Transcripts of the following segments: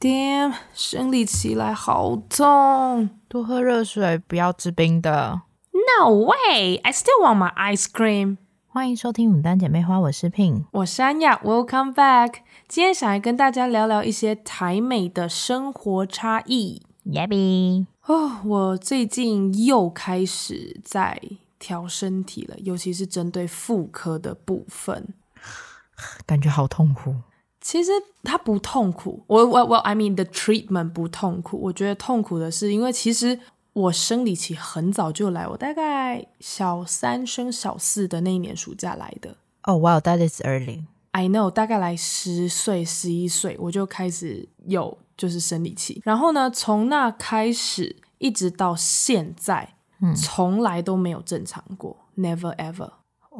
Damn，生理期来好痛，多喝热水，不要吃冰的。No way, I still want my ice cream. 欢迎收听《牡丹姐妹花》，我是 Pin，我是安雅。Welcome back，今天想来跟大家聊聊一些台美的生活差异。Yabby，哦，我最近又开始在调身体了，尤其是针对妇科的部分，感觉好痛苦。其实它不痛苦，我我我，I mean the treatment 不痛苦。我觉得痛苦的是，因为其实我生理期很早就来，我大概小三升小四的那一年暑假来的。Oh wow, that is early. I know，大概来十岁、十一岁我就开始有就是生理期，然后呢，从那开始一直到现在，嗯，从来都没有正常过，never ever。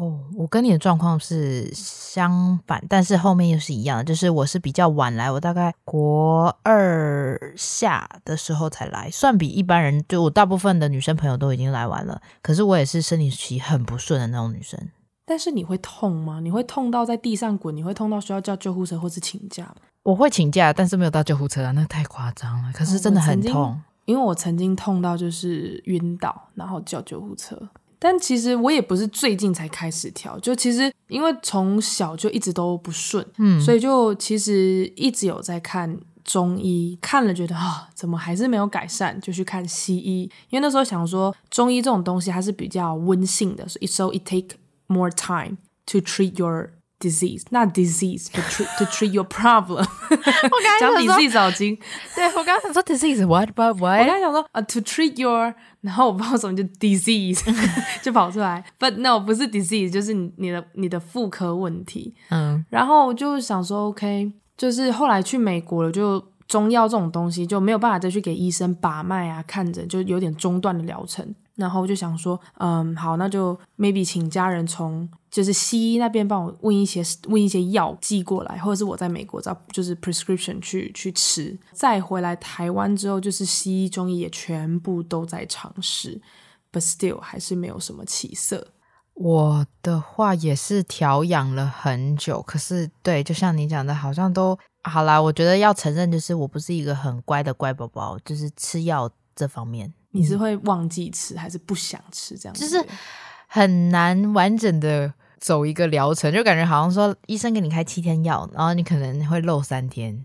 哦，我跟你的状况是相反，但是后面又是一样的，就是我是比较晚来，我大概国二下的时候才来，算比一般人，就我大部分的女生朋友都已经来完了，可是我也是生理期很不顺的那种女生。但是你会痛吗？你会痛到在地上滚？你会痛到需要叫救护车或是请假吗？我会请假，但是没有到救护车啊，那太夸张了。可是真的很痛，因为我曾经痛到就是晕倒，然后叫救护车。但其实我也不是最近才开始调，就其实因为从小就一直都不顺，嗯，所以就其实一直有在看中医，看了觉得啊，怎么还是没有改善，就去看西医。因为那时候想说中医这种东西它是比较温性的，所以 so it take more time to treat your disease，not disease，but treat to treat your problem。我刚刚讲 disease 早经，对我刚刚想说 disease，what about what？我刚刚想说啊，to treat your。然后我不知道什么就 disease 就跑出来，but no 不是 disease，就是你你的你的妇科问题。嗯，然后我就想说 OK，就是后来去美国了，就中药这种东西就没有办法再去给医生把脉啊，看诊就有点中断的疗程。然后我就想说，嗯，好，那就 maybe 请家人从就是西医那边帮我问一些问一些药寄过来，或者是我在美国找就是 prescription 去去吃。再回来台湾之后，就是西医中医也全部都在尝试，but still 还是没有什么起色。我的话也是调养了很久，可是对，就像你讲的，好像都好啦。我觉得要承认，就是我不是一个很乖的乖宝宝，就是吃药这方面。你是会忘记吃还是不想吃这样子？就是很难完整的走一个疗程，就感觉好像说医生给你开七天药，然后你可能会漏三天。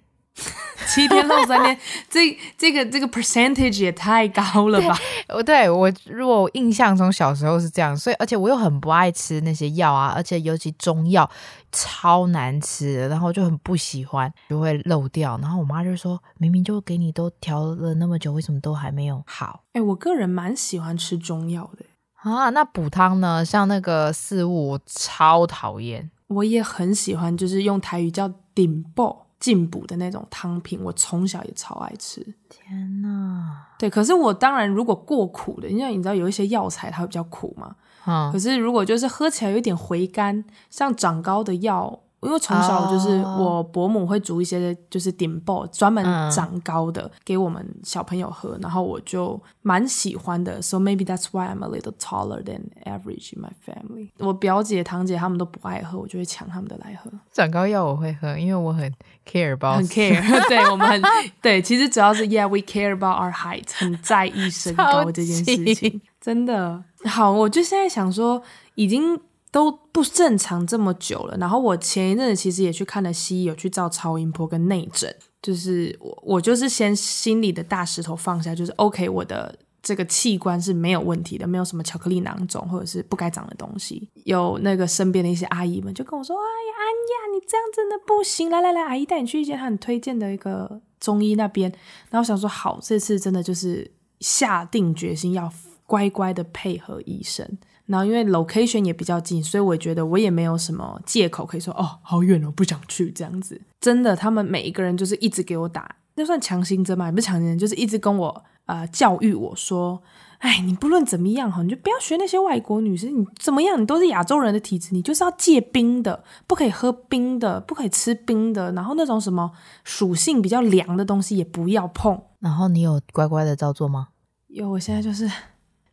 七天漏三天，这这个这个 percentage 也太高了吧？我对我如果我印象中小时候是这样，所以而且我又很不爱吃那些药啊，而且尤其中药超难吃，然后就很不喜欢，就会漏掉。然后我妈就说：“明明就给你都调了那么久，为什么都还没有好？”哎、欸，我个人蛮喜欢吃中药的啊。那补汤呢？像那个四物，我超讨厌。我也很喜欢，就是用台语叫顶爆。进补的那种汤品，我从小也超爱吃。天哪，对，可是我当然如果过苦的，因为你知道有一些药材它会比较苦嘛。嗯，可是如果就是喝起来有点回甘，像长高的药。因为从小就是我伯母会煮一些就是顶爆专门长高的给我们小朋友喝，然后我就蛮喜欢的。So maybe that's why I'm a little taller than average in my family。我表姐堂姐他们都不爱喝，我就会抢他们的来喝。长高药我会喝，因为我很 care about，很 care。对，我们很对，其实主要是 Yeah we care about our height，很在意身高这件事情。真的好，我就现在想说已经。都不正常这么久了，然后我前一阵子其实也去看了西医，有去照超音波跟内诊，就是我我就是先心里的大石头放下，就是 OK，我的这个器官是没有问题的，没有什么巧克力囊肿或者是不该长的东西。有那个身边的一些阿姨们就跟我说：“哎呀，安呀，你这样真的不行，来来来，阿姨带你去一间很推荐的一个中医那边。”然后我想说好，这次真的就是下定决心要乖乖的配合医生。然后因为 location 也比较近，所以我觉得我也没有什么借口可以说哦，好远哦，不想去这样子。真的，他们每一个人就是一直给我打，那算强心针嘛？也不是强心针，就是一直跟我呃教育我说，哎，你不论怎么样哈，你就不要学那些外国女生，你怎么样，你都是亚洲人的体质，你就是要戒冰的，不可以喝冰的，不可以吃冰的，然后那种什么属性比较凉的东西也不要碰。然后你有乖乖的照做吗？有，我现在就是。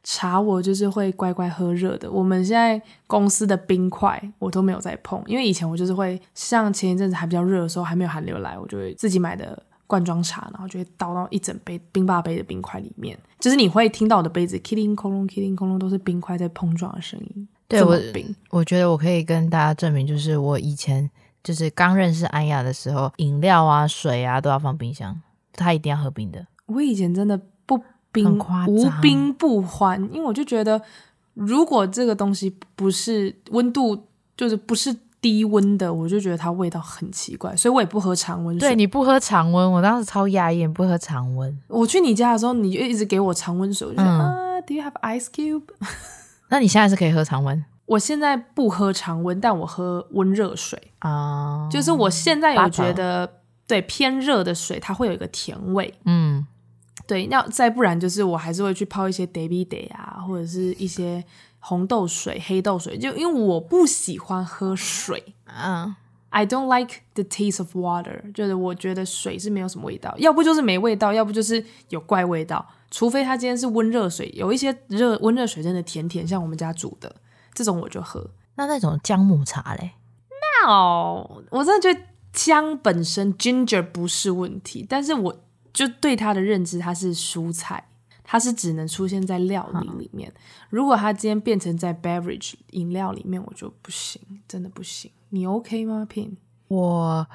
茶我就是会乖乖喝热的。我们现在公司的冰块我都没有再碰，因为以前我就是会像前一阵子还比较热的时候，还没有寒流来，我就会自己买的罐装茶，然后就会倒到一整杯冰霸杯的冰块里面，就是你会听到我的杯子 “killing 空隆 killing 空隆”都是冰块在碰撞的声音。对我，我觉得我可以跟大家证明，就是我以前就是刚认识安雅的时候，饮料啊、水啊都要放冰箱，她一定要喝冰的。我以前真的不冰，无冰不欢，因为我就觉得，如果这个东西不是温度，就是不是。低温的，我就觉得它味道很奇怪，所以我也不喝常温水。对，你不喝常温，我当时超压抑，不喝常温。我去你家的时候，你就一直给我常温水，我就说啊，Do you have ice cube？那你现在是可以喝常温？我现在不喝常温，但我喝温热水啊。就是我现在有觉得，对偏热的水，它会有一个甜味。嗯，对，要再不然就是我还是会去泡一些 Debbie Day 啊，或者是一些。红豆水、黑豆水，就因为我不喜欢喝水，嗯、uh.，I don't like the taste of water，就是我觉得水是没有什么味道，要不就是没味道，要不就是有怪味道，除非它今天是温热水，有一些热温热水真的甜甜，像我们家煮的这种我就喝。那那种姜母茶嘞？No，我真的觉得姜本身 ginger 不是问题，但是我就对它的认知，它是蔬菜。它是只能出现在料理里面，嗯、如果它今天变成在 beverage 饮料里面，我就不行，真的不行。你 OK 吗，Pin？我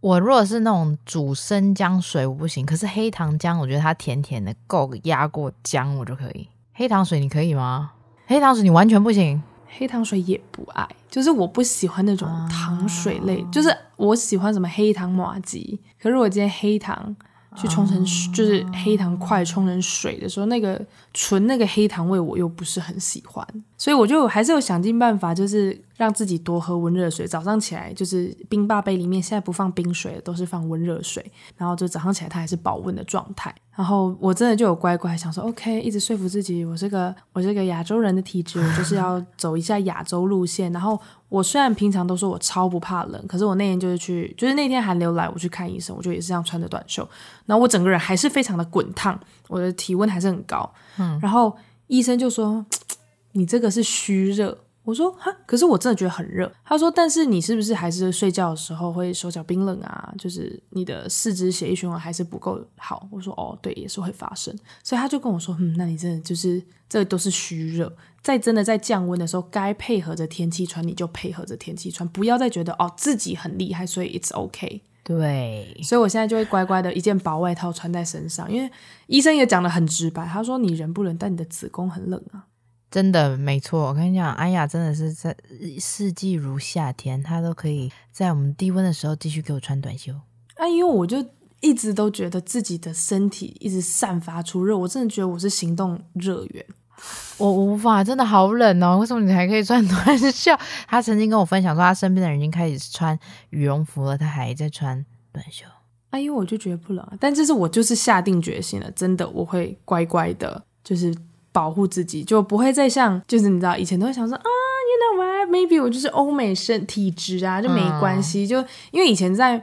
我如果是那种煮生姜水，我不行。可是黑糖姜，我觉得它甜甜的，够压过姜，我就可以。黑糖水你可以吗？黑糖水你完全不行。黑糖水也不爱，就是我不喜欢那种糖水类，啊、就是我喜欢什么黑糖麻吉。可是我今天黑糖。去冲成就是黑糖块冲成水的时候，那个纯那个黑糖味我又不是很喜欢，所以我就还是有想尽办法，就是让自己多喝温热水。早上起来就是冰霸杯里面现在不放冰水，都是放温热水，然后就早上起来它还是保温的状态。然后我真的就有乖乖想说，OK，一直说服自己，我是个我是个亚洲人的体质，我就是要走一下亚洲路线。然后我虽然平常都说我超不怕冷，可是我那天就是去，就是那天寒流来，我去看医生，我就也是这样穿着短袖，然后我整个人还是非常的滚烫，我的体温还是很高。嗯，然后医生就说，你这个是虚热。我说哈，可是我真的觉得很热。他说，但是你是不是还是睡觉的时候会手脚冰冷啊？就是你的四肢血液循环还是不够好。我说哦，对，也是会发生。所以他就跟我说，嗯，那你真的就是这都是虚热。在真的在降温的时候，该配合着天气穿，你就配合着天气穿，不要再觉得哦自己很厉害，所以 it's okay。对，所以我现在就会乖乖的一件薄外套穿在身上，因为医生也讲的很直白，他说你人不冷，但你的子宫很冷啊。真的没错，我跟你讲，安雅真的是在四季如夏天，她都可以在我们低温的时候继续给我穿短袖。啊，因为我就一直都觉得自己的身体一直散发出热，我真的觉得我是行动热源。我无法，真的好冷哦！为什么你还可以穿 短袖？她曾经跟我分享说，她身边的人已经开始穿羽绒服了，她还在穿短袖。啊，因为我就觉得不冷，但这是我就是下定决心了，真的我会乖乖的，就是。保护自己就不会再像，就是你知道以前都会想说啊，you know what，maybe 我就是欧美身体质啊，就没关系。嗯、就因为以前在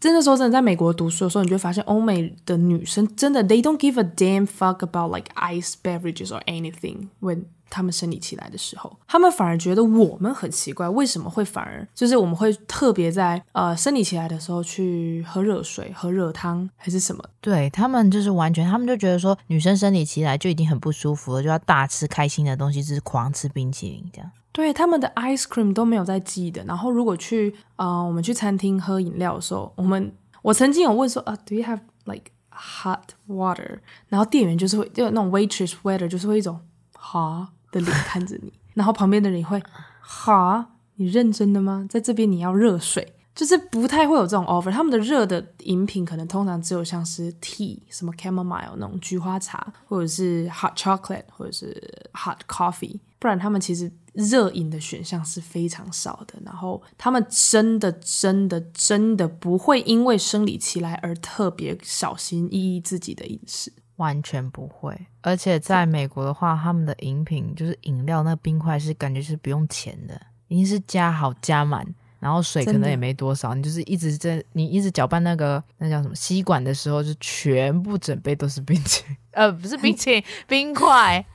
真的说真的，在美国读书的时候，你就发现欧美的女生真的，they don't give a damn fuck about like ice beverages or anything when 他们生理期来的时候，他们反而觉得我们很奇怪，为什么会反而就是我们会特别在呃生理期来的时候去喝热水、喝热汤还是什么？对，他们就是完全，他们就觉得说女生生理期来就已经很不舒服了，就要大吃开心的东西，就是狂吃冰淇淋这样。对，他们的 ice cream 都没有在记的。然后如果去呃我们去餐厅喝饮料的时候，我们我曾经有问说啊，Do you have like hot water？然后店员就是会就那种 waitress waiter 就是会一种哈。的脸看着你，然后旁边的人会，哈，你认真的吗？在这边你要热水，就是不太会有这种 offer。他们的热的饮品可能通常只有像是 tea，什么 chamomile 那种菊花茶，或者是 hot chocolate，或者是 hot coffee。不然他们其实热饮的选项是非常少的。然后他们真的真的真的不会因为生理期来而特别小心翼翼自己的饮食。完全不会，而且在美国的话，他们的饮品就是饮料，那冰块是感觉是不用钱的，已经是加好加满，然后水可能也没多少，你就是一直在你一直搅拌那个那叫什么吸管的时候，就全部整杯都是冰淇淋，呃，不是冰淇淋，冰块，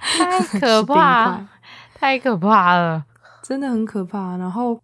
太可怕，太可怕了，真的很可怕。然后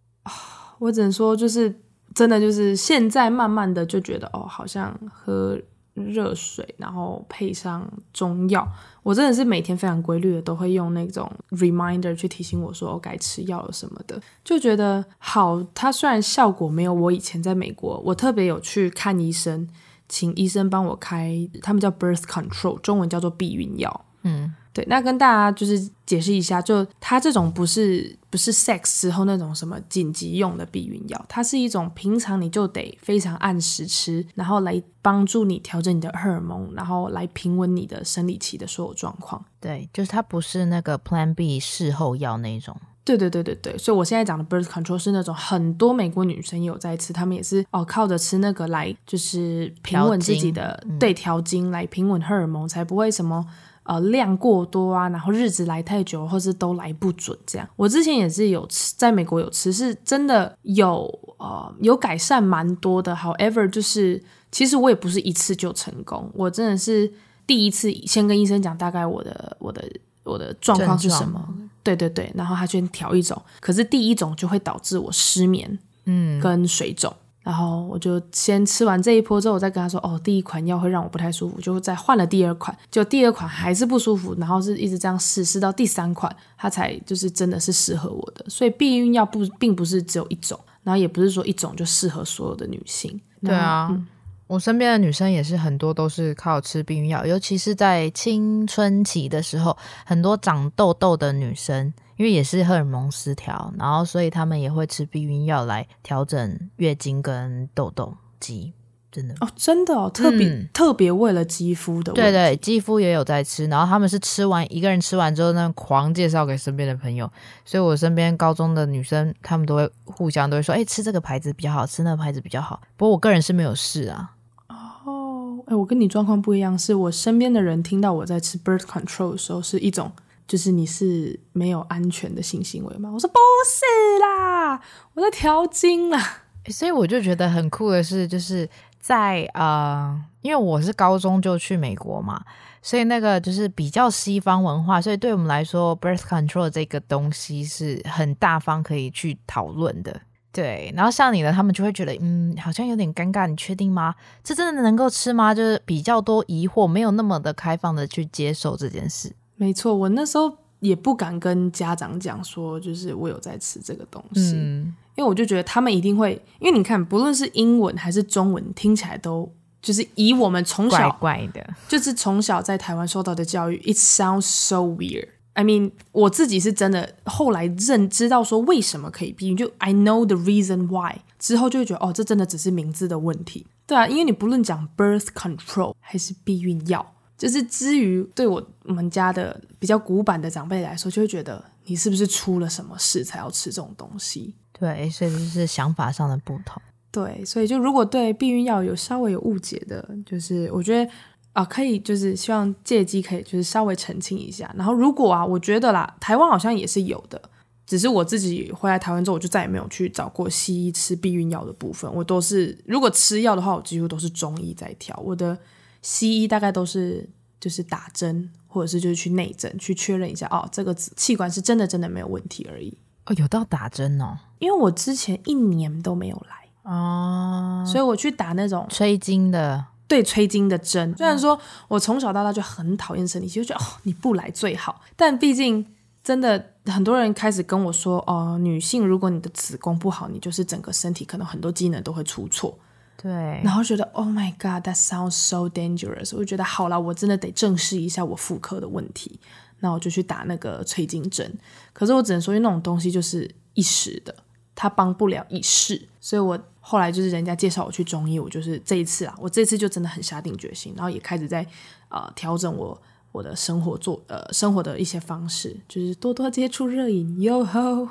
我只能说，就是真的就是现在慢慢的就觉得哦，好像喝热水，然后配上中药，我真的是每天非常规律的都会用那种 reminder 去提醒我说我该吃药了什么的，就觉得好。它虽然效果没有我以前在美国，我特别有去看医生，请医生帮我开，他们叫 birth control，中文叫做避孕药。嗯。对，那跟大家就是解释一下，就它这种不是不是 sex 之后那种什么紧急用的避孕药，它是一种平常你就得非常按时吃，然后来帮助你调整你的荷尔蒙，然后来平稳你的生理期的所有状况。对，就是它不是那个 Plan B 事后药那种。对对对对对，所以我现在讲的 birth control 是那种很多美国女生也有在吃，她们也是哦靠着吃那个来就是平稳自己的对，调经来平稳荷尔蒙，才不会什么。呃，量过多啊，然后日子来太久，或是都来不准这样。我之前也是有吃，在美国有吃，是真的有呃有改善蛮多的。However，就是其实我也不是一次就成功，我真的是第一次先跟医生讲大概我的我的我的状况是什么，对对对，然后他先调一种，可是第一种就会导致我失眠，嗯，跟水肿。嗯然后我就先吃完这一波之后，我再跟他说：“哦，第一款药会让我不太舒服，就再换了第二款。就第二款还是不舒服，然后是一直这样试试到第三款，它才就是真的是适合我的。所以避孕药不并不是只有一种，然后也不是说一种就适合所有的女性。对啊，嗯，我身边的女生也是很多都是靠吃避孕药，尤其是在青春期的时候，很多长痘痘的女生。”因为也是荷尔蒙失调，然后所以他们也会吃避孕药来调整月经跟痘痘肌，真的哦，真的哦，特别、嗯、特别为了肌肤的对对，肌肤也有在吃，然后他们是吃完一个人吃完之后，那狂介绍给身边的朋友，所以我身边高中的女生，她们都会互相都会说，哎，吃这个牌子比较好，吃那个牌子比较好。不过我个人是没有试啊。哦，哎，我跟你状况不一样，是我身边的人听到我在吃 birth control 的时候，是一种。就是你是没有安全的性行为吗？我说不是啦，我在调经啦。所以我就觉得很酷的是，就是在呃，因为我是高中就去美国嘛，所以那个就是比较西方文化，所以对我们来说，birth control 这个东西是很大方可以去讨论的。对，然后像你的，他们就会觉得，嗯，好像有点尴尬，你确定吗？这真的能够吃吗？就是比较多疑惑，没有那么的开放的去接受这件事。没错，我那时候也不敢跟家长讲说，就是我有在吃这个东西，嗯，因为我就觉得他们一定会，因为你看，不论是英文还是中文，听起来都就是以我们从小怪怪的，就是从小在台湾受到的教育，it sounds so weird。I mean，我自己是真的后来认知到说为什么可以避孕，就 I know the reason why 之后就会觉得哦，这真的只是名字的问题，对啊，因为你不论讲 birth control 还是避孕药。就是至于对我们家的比较古板的长辈来说，就会觉得你是不是出了什么事才要吃这种东西？对，所以就是想法上的不同。对，所以就如果对避孕药有稍微有误解的，就是我觉得啊，可以就是希望借机可以就是稍微澄清一下。然后如果啊，我觉得啦，台湾好像也是有的，只是我自己回来台湾之后，我就再也没有去找过西医吃避孕药的部分。我都是如果吃药的话，我几乎都是中医在调我的。西医大概都是就是打针，或者是就是去内诊去确认一下哦，这个器官是真的真的没有问题而已。哦，有到打针哦，因为我之前一年都没有来哦，所以我去打那种催经的，对，催经的针。虽然说我从小到大就很讨厌生理期，就觉得哦你不来最好，但毕竟真的很多人开始跟我说哦，女性如果你的子宫不好，你就是整个身体可能很多机能都会出错。对，然后觉得 Oh my God, that sounds so dangerous。我就觉得好了，我真的得正视一下我妇科的问题。那我就去打那个催经针。可是我只能说，因为那种东西就是一时的，它帮不了一世。所以我后来就是人家介绍我去中医，我就是这一次啊，我这次就真的很下定决心，然后也开始在呃调整我我的生活做呃生活的一些方式，就是多多接触热饮哟吼。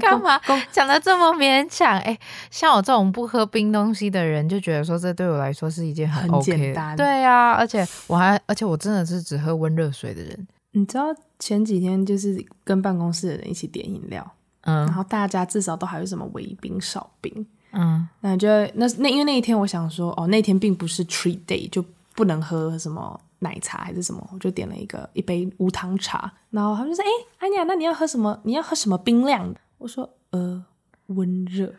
干嘛讲得这么勉强？哎，像我这种不喝冰东西的人，就觉得说这对我来说是一件很 OK 的，很简单。对呀，而且我还，而且我真的是只喝温热水的人。你知道前几天就是跟办公室的人一起点饮料，嗯，然后大家至少都还有什么微冰、少冰，嗯，那就那那因为那一天我想说，哦，那天并不是 treat day，就不能喝什么。奶茶还是什么，我就点了一个一杯无糖茶，然后他们就说：“哎，安妮亚，那你要喝什么？你要喝什么冰凉的？”我说：“呃，温热。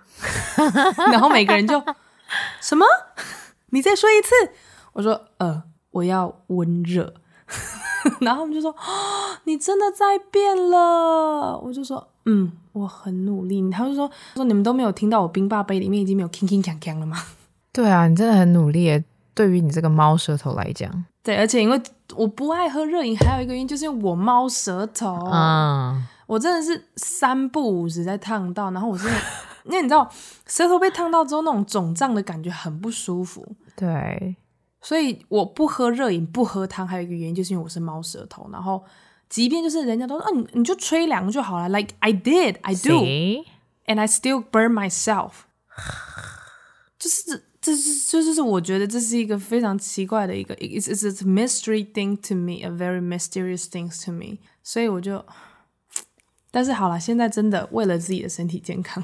然后每个人就什么？你再说一次？我说呃，我要温热。然后他们就说：“你真的在变了。”我就说：“嗯，我很努力。”他就说：“说你们都没有听到我冰霸杯里面已经没有铿铿锵锵了吗？” 对啊，你真的很努力耶。对于你这个猫舌头来讲，对，而且因为我不爱喝热饮，还有一个原因就是因为我猫舌头啊，我真的是三不五时在烫到，然后我真的，因为你知道舌头被烫到之后那种肿胀的感觉很不舒服。对。所以我不喝热饮，不喝汤，还有一个原因就是因为我是猫舌头。然后，即便就是人家都说，啊，你你就吹凉就好了，like I did, I do, and I still burn myself。就是这，这是，这就是我觉得这是一个非常奇怪的一个，it's it's a mystery thing to me, a very mysterious thing to me。所以我就，但是好了，现在真的为了自己的身体健康，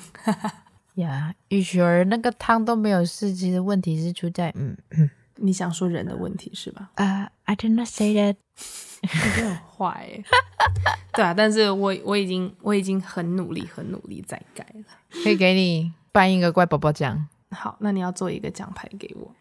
呀，雨雪儿那个汤都没有事，其实问题是出在，嗯嗯。你想说人的问题是吧？啊、uh,，I did not say that。你很坏哎。对啊，但是我我已经我已经很努力很努力在改了。可以给你颁一个乖宝宝奖。好，那你要做一个奖牌给我。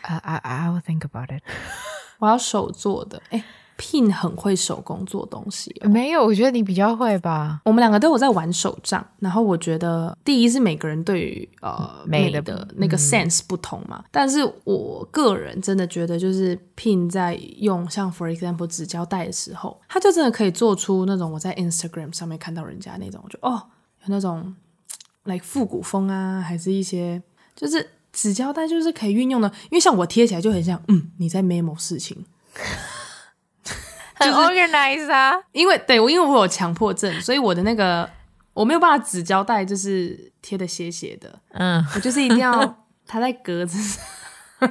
啊啊啊！I will think about it。我要手做的。哎。Pin 很会手工做东西。哦，没有，我觉得你比较会吧。我们两个都有在玩手账，然后我觉得第一是每个人对于呃美的那个 sense 不同嘛，嗯，但是我个人真的觉得，就是 Pin 在用像 for example 纸胶带的时候，他就真的可以做出那种我在 Instagram 上面看到人家那种，就哦有那种 like 复古风啊，还是一些就是纸胶带就是可以运用的，因为像我贴起来就很像嗯你在 memo 事情。很 organize 啊，因为对我，因为我有强迫症，所以我的那个我没有办法纸胶带就是贴的斜斜的，嗯，我就是一定要 它在格子上，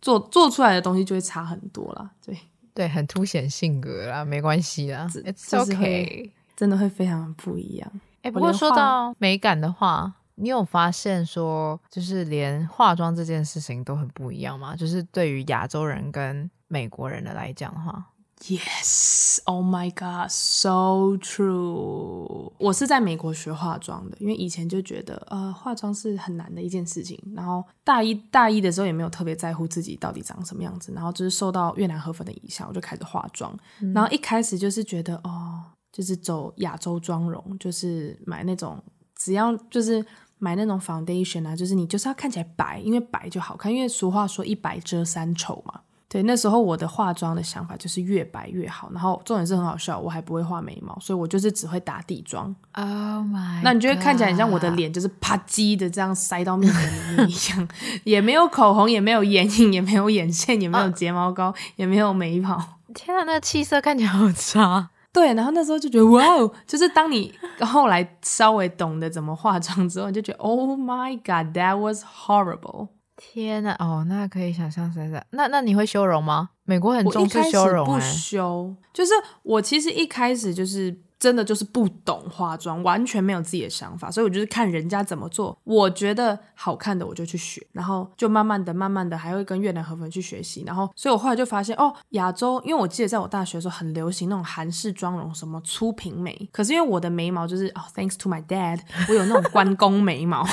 做做出来的东西就会差很多啦。对对，很凸显性格啦，没关系啦，It's okay，真的会非常不一样。哎、欸，不过说到美感的话，你有发现说，就是连化妆这件事情都很不一样吗？就是对于亚洲人跟美国人的来讲的话，Yes，Oh my God，so true。我是在美国学化妆的，因为以前就觉得呃化妆是很难的一件事情，然后大一大一的时候也没有特别在乎自己到底长什么样子，然后就是受到越南河粉的影响，我就开始化妆。嗯、然后一开始就是觉得哦，就是走亚洲妆容，就是买那种只要就是买那种 foundation 啊，就是你就是要看起来白，因为白就好看，因为俗话说一白遮三丑嘛。对，那时候我的化妆的想法就是越白越好，然后重点是很好笑，我还不会画眉毛，所以我就是只会打底妆。Oh my！那你觉得看起来很像我的脸就是啪叽的这样塞到面膜里面一样，也没有口红，也没有眼影，也没有眼线，也没有睫毛膏，oh. 也没有眉毛。天啊，那个气色看起来好差。对，然后那时候就觉得哇哦，就是当你后来稍微懂得怎么化妆之后，你就觉得 Oh my God，that was horrible。天呐，哦，那可以想象一下，那那你会修容吗？美国很重视修容，不修，就是我其实一开始就是真的就是不懂化妆，完全没有自己的想法，所以我就是看人家怎么做，我觉得好看的我就去学，然后就慢慢的、慢慢的还会跟越南河粉去学习，然后所以我后来就发现哦，亚洲，因为我记得在我大学的时候很流行那种韩式妆容，什么粗平眉，可是因为我的眉毛就是哦，thanks to my dad，我有那种关公眉毛。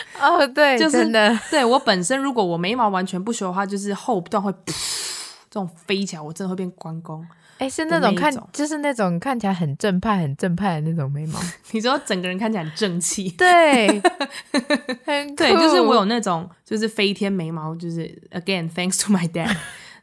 哦，对，就是真的，对我本身，如果我眉毛完全不修的话，就是后段会噗这种飞起来，我真的会变关公。哎，是那种看，就是那种看起来很正派、很正派的那种眉毛。你说整个人看起来很正气，对，对，就是我有那种就是飞天眉毛，就是 again thanks to my dad。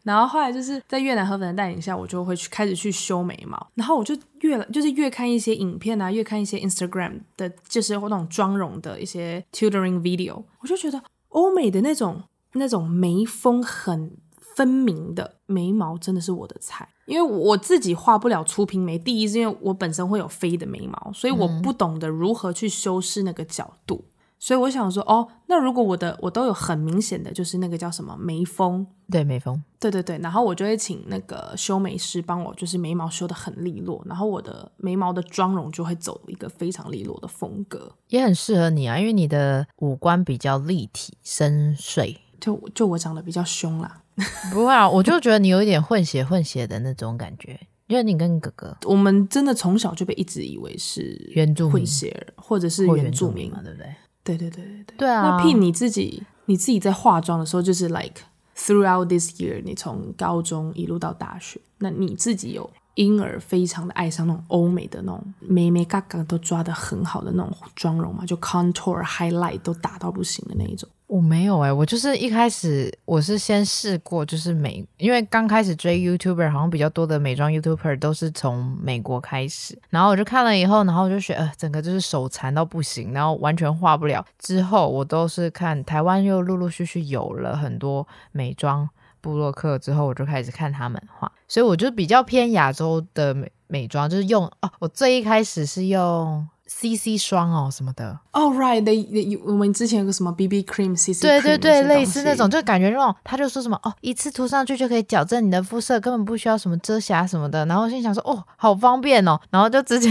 然后后来就是在越南河粉的带领下，我就会去开始去修眉毛。然后我就越就是越看一些影片啊，越看一些 Instagram 的，就是那种妆容的一些 tutoring video，我就觉得欧美的那种那种眉峰很分明的眉毛真的是我的菜。因为我自己画不了粗平眉，第一是因为我本身会有飞的眉毛，所以我不懂得如何去修饰那个角度。所以我想说，哦，那如果我的我都有很明显的就是那个叫什么眉峰，对眉峰，对对对，然后我就会请那个修眉师帮我，就是眉毛修的很利落，然后我的眉毛的妆容就会走一个非常利落的风格，也很适合你啊，因为你的五官比较立体深邃，就就我长得比较凶啦，不会啊，我就觉得你有一点混血混血的那种感觉。因为你跟哥哥，我们真的从小就被一直以为是原住民混血儿，或者是原住民嘛，对不对？对对对对对。对啊。那 Pin 你自己，你自己在化妆的时候，就是 like throughout this year，你从高中一路到大学，那你自己有因而非常的爱上那种欧美的那种美美嘎嘎都抓的很好的那种妆容嘛？就 contour highlight 都打到不行的那一种。我没有哎、我就是一开始我是先试过，就是美，因为刚开始追 YouTuber，好像比较多的美妆 YouTuber 都是从美国开始，然后我就看了以后，然后我就觉得呃，整个就是手残到不行，然后完全画不了。之后我都是看台湾又陆陆续续有了很多美妆部落客，之后我就开始看他们画，所以我就比较偏亚洲的美美妆，就是用哦，我最一开始是用。CC 霜哦什么的哦、oh,，right，的我们之前有个什么 BB cream，CC cream 对对对，类似那种，就感觉那种，他就说什么哦，一次涂上去就可以矫正你的肤色，根本不需要什么遮瑕什么的。然后我心想说哦，好方便哦，然后就直接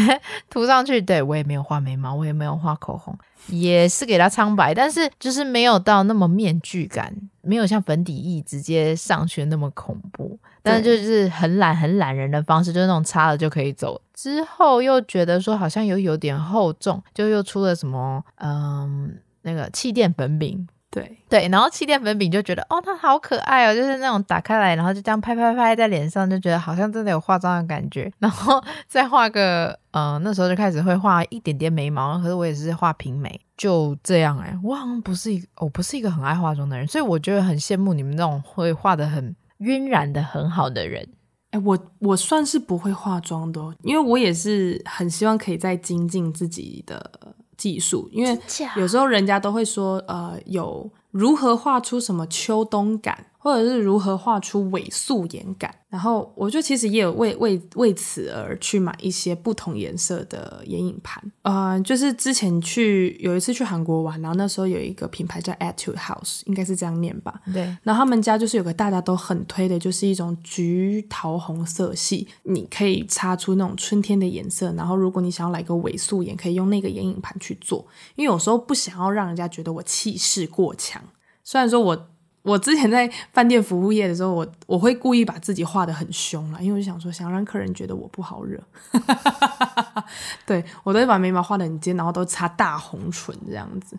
涂上去。对，我也没有画眉毛，我也没有画口红，也是给它苍白，但是就是没有到那么面具感，没有像粉底液直接上去那么恐怖。但就是很懒很懒人的方式，就是那种擦了就可以走。之后又觉得说好像又有点厚重，就又出了什么嗯那个气垫粉饼，对对，然后气垫粉饼就觉得哦它好可爱哦，就是那种打开来然后就这样拍拍拍在脸上，就觉得好像真的有化妆的感觉。然后再画个嗯那时候就开始会画一点点眉毛，可是我也是画平眉，就这样哎、欸，我好像不是一我不是一个很爱化妆的人，所以我觉得很羡慕你们那种会画的很。晕染的很好的人，哎、欸，我我算是不会化妆的，因为我也是很希望可以再精进自己的技术，因为有时候人家都会说，呃，有如何画出什么秋冬感。或者是如何画出伪素颜感，然后我就其实也有为为为此而去买一些不同颜色的眼影盘，呃，就是之前去有一次去韩国玩，然后那时候有一个品牌叫 Etude House，应该是这样念吧？对。然后他们家就是有个大家都很推的，就是一种橘桃红色系，你可以擦出那种春天的颜色。然后如果你想要来个伪素颜，可以用那个眼影盘去做，因为有时候不想要让人家觉得我气势过强，虽然说我。我之前在饭店服务业的时候，我我会故意把自己画得很凶啦，因为我就想说，想让客人觉得我不好惹。对，我都会把眉毛画得很尖，然后都擦大红唇这样子。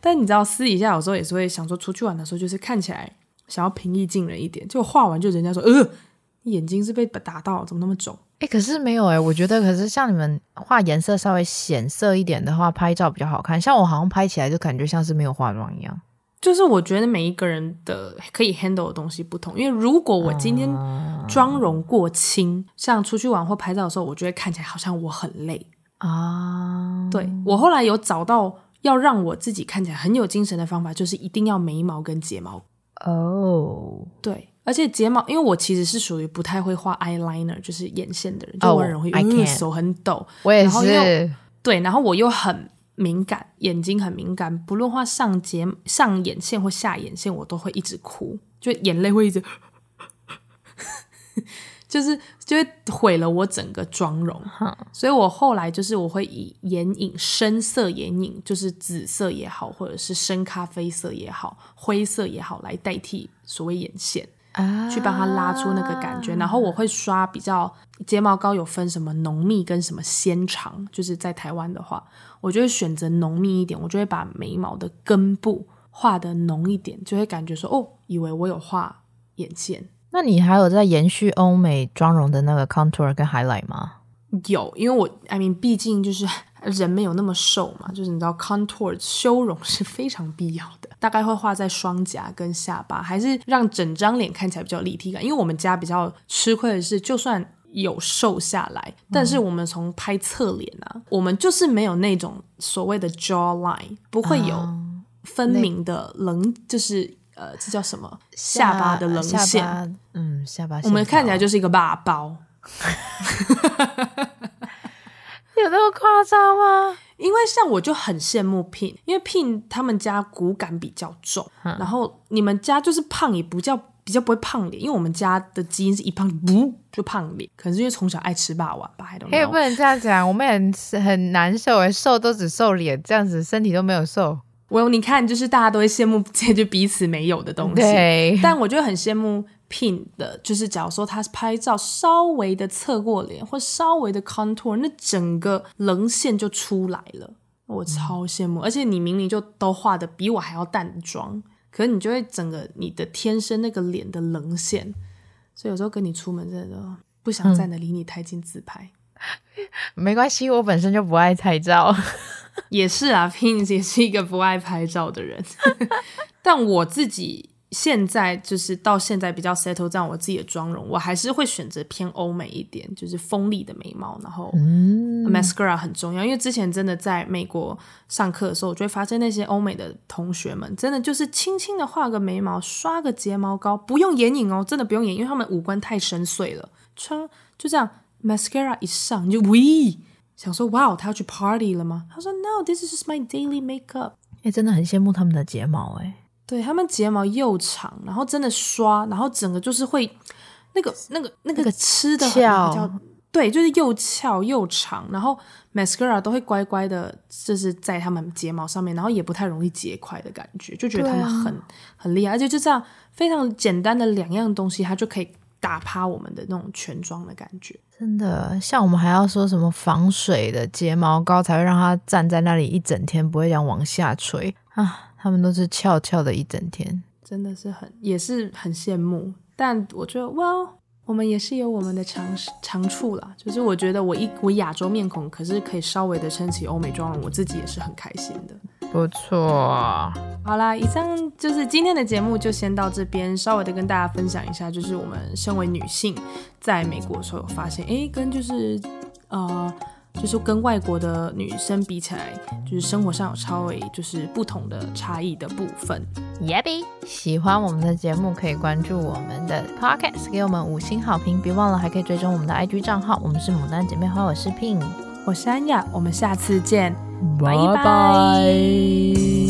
但你知道，私底下有时候也是会想说，出去玩的时候就是看起来想要平易近人一点，就画完就人家说，呃，眼睛是被打到，怎么那么肿？哎、可是没有哎、我觉得可是像你们画颜色稍微显色一点的话，拍照比较好看。像我好像拍起来就感觉像是没有化妆一样。就是我觉得每一个人的可以 handle 的东西不同，因为如果我今天妆容过轻，像出去玩或拍照的时候，我就会看起来好像我很累啊。对，我后来有找到要让我自己看起来很有精神的方法，就是一定要眉毛跟睫毛哦。对，而且睫毛，因为我其实是属于不太会画 eyeliner，就是眼线的人，就我很容易因为手很抖，我也是。然后又对，然后我又很。敏感，眼睛很敏感，不论画上睫、上眼线或下眼线，我都会一直哭，就眼泪会一直，就是就会毁了我整个妆容。所以我后来就是我会以眼影深色眼影，就是紫色也好，或者是深咖啡色也好，灰色也好，来代替所谓眼线。去帮他拉出那个感觉，然后我会刷比较睫毛膏，有分什么浓密跟什么纤长，就是在台湾的话，我就会选择浓密一点，我就会把眉毛的根部画的浓一点，就会感觉说哦，以为我有画眼线。那你还有在延续欧美妆容的那个 contour 跟 highlight 吗？有，因为我 I mean 毕竟就是。人没有那么瘦嘛，就是你知道，contour 修容是非常必要的。大概会画在双颊跟下巴，还是让整张脸看起来比较立体感。因为我们家比较吃亏的是，就算有瘦下来，但是我们从拍侧脸啊，嗯、我们就是没有那种所谓的 jawline，不会有分明的棱，嗯、就是呃，这叫什么？下巴的棱线。嗯，下巴。我们看起来就是一个霸包。有那么夸张吗？因为像我就很羡慕 Pin，因为 Pin 他们家骨感比较重，嗯、然后你们家就是胖也不叫比较不会胖脸，因为我们家的基因是一胖不就胖脸，可能是因为从小爱吃霸王吧，还也不能这样讲，我们很很难受哎，瘦都只瘦脸，这样子身体都没有瘦。我你看，就是大家都会羡慕 就彼此没有的东西，但我就很羡慕 Pin 的，就是假如说他是拍照稍微的侧过脸或稍微的 contour，那整个棱线就出来了。我超羡慕，而且你明明就都画的比我还要淡妆，可是你就会整个你的天生那个脸的棱线，所以有时候跟你出门真的都不想站的离你太近自拍。嗯、没关系，我本身就不爱拍照。也是啊，Pin 也是一个不爱拍照的人，但我自己。现在就是到现在比较 settle 这样，我自己的妆容，我还是会选择偏欧美一点，就是锋利的眉毛，然后 mascara 很重要。因为之前真的在美国上课的时候，我就会发现那些欧美的同学们，真的就是轻轻的画个眉毛，刷个睫毛膏，不用眼影哦，真的不用眼影，因为他们五官太深邃了。穿就这样 mascara 一上，你就喂，想说哇哦，他要去 party 了吗？他说 No，this is just my daily makeup。哎，真的很羡慕他们的睫毛哎。对，他们睫毛又长，然后真的刷，然后整个就是会那个那个那个吃的很比较对，就是又翘又长，然后 mascara 都会乖乖的，就是在他们睫毛上面，然后也不太容易结块的感觉，就觉得他们很、啊、很厉害，而且就这样非常简单的两样东西，它就可以打趴我们的那种全妆的感觉。真的，像我们还要说什么防水的睫毛膏才会让它站在那里一整天不会这样往下垂啊。他们都是翘翘的一整天，真的是很也是很羡慕。但我觉得，哇，我们也是有我们的长长处啦。就是我觉得我一我亚洲面孔，可是可以稍微的撑起欧美妆容，我自己也是很开心的。不错，好啦，以上就是今天的节目，就先到这边，稍微的跟大家分享一下，就是我们身为女性在美国的时候有发现，哎，跟就是呃。就是跟外国的女生比起来，就是生活上有稍微就是不同的差异的部分。Yabby，喜欢我们的节目可以关注我们的 Podcast，给我们五星好评。别忘了还可以追踪我们的 IG 账号。我们是牡丹姐妹花，我是 Pin，我是安雅，我们下次见，拜拜。